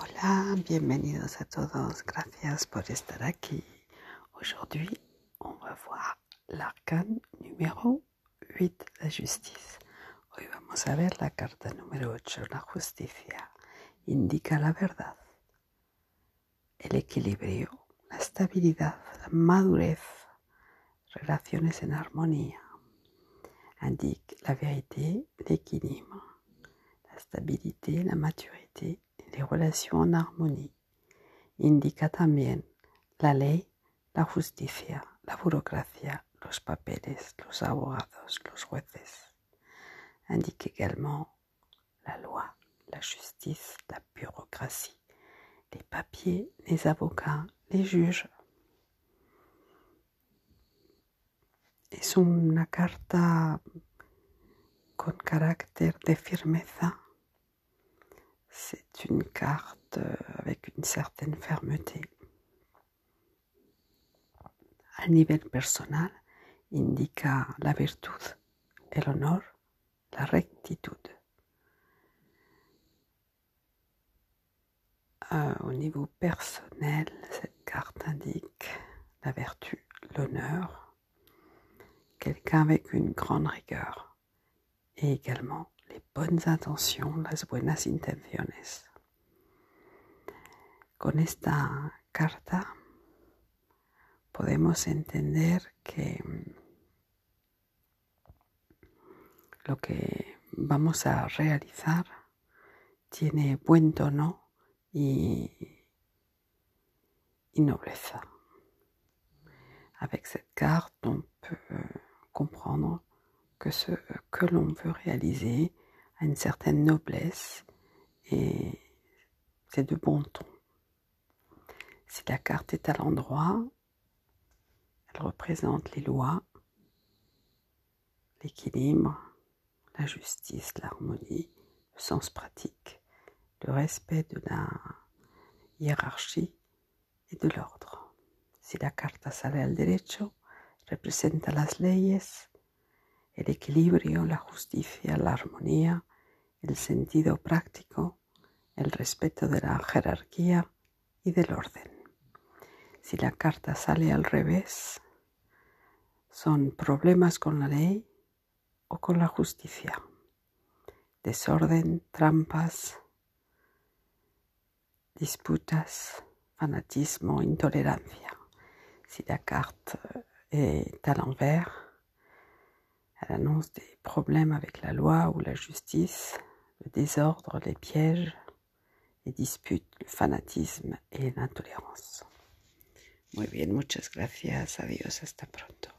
Hola, bienvenidos a todos, gracias por estar aquí. Aujourd'hui, on va voir l'arcane numéro 8, la justice. Hoy vamos a ver la carta número 8, la justicia. Indica la verdad, el equilibrio, la estabilidad, la madurez, relaciones en armonía. Indique la vérité, l'équilibre, la stabilité, la maturité les relations en harmonie. Indica también la ley, la justicia, la burocracia, los papeles, los abogados, los jueces. Indique également la loi, la justice, la bureaucratie, les papiers, les avocats, les juges. Es una carta con carácter de firmeza c'est une carte euh, avec une certaine fermeté. A nivel personal, indica la virtud, el honor, la rectitud. Euh, au niveau personnel, cette carte indique la vertu, l'honneur, quelqu'un avec une grande rigueur et également bonnes intentions, las buenas intenciones. Con esta carta podemos entender que lo que vamos a realizar tiene buen tono y, nobleza. Avec cette carte, on peut comprendre que ce que l'on veut réaliser a une certaine noblesse et c'est de bon ton. Si la carte est à l'endroit, elle représente les lois, l'équilibre, la justice, l'harmonie, le sens pratique, le respect de la hiérarchie et de l'ordre. Si la carta sale al derecho, representa las leyes, el equilibrio, la justicia, la armonía, el sentido práctico, el respeto de la jerarquía y del orden. Si la carta sale al revés, son problemas con la ley o con la justicia, desorden, trampas, disputas, fanatismo, intolerancia. Si la carte est à l'envers, elle annonce des problèmes avec la loi ou la justice, le désordre, les pièges, les disputes, le fanatisme et l'intolérance. Muy bien, muchas gracias. Adiós, hasta pronto.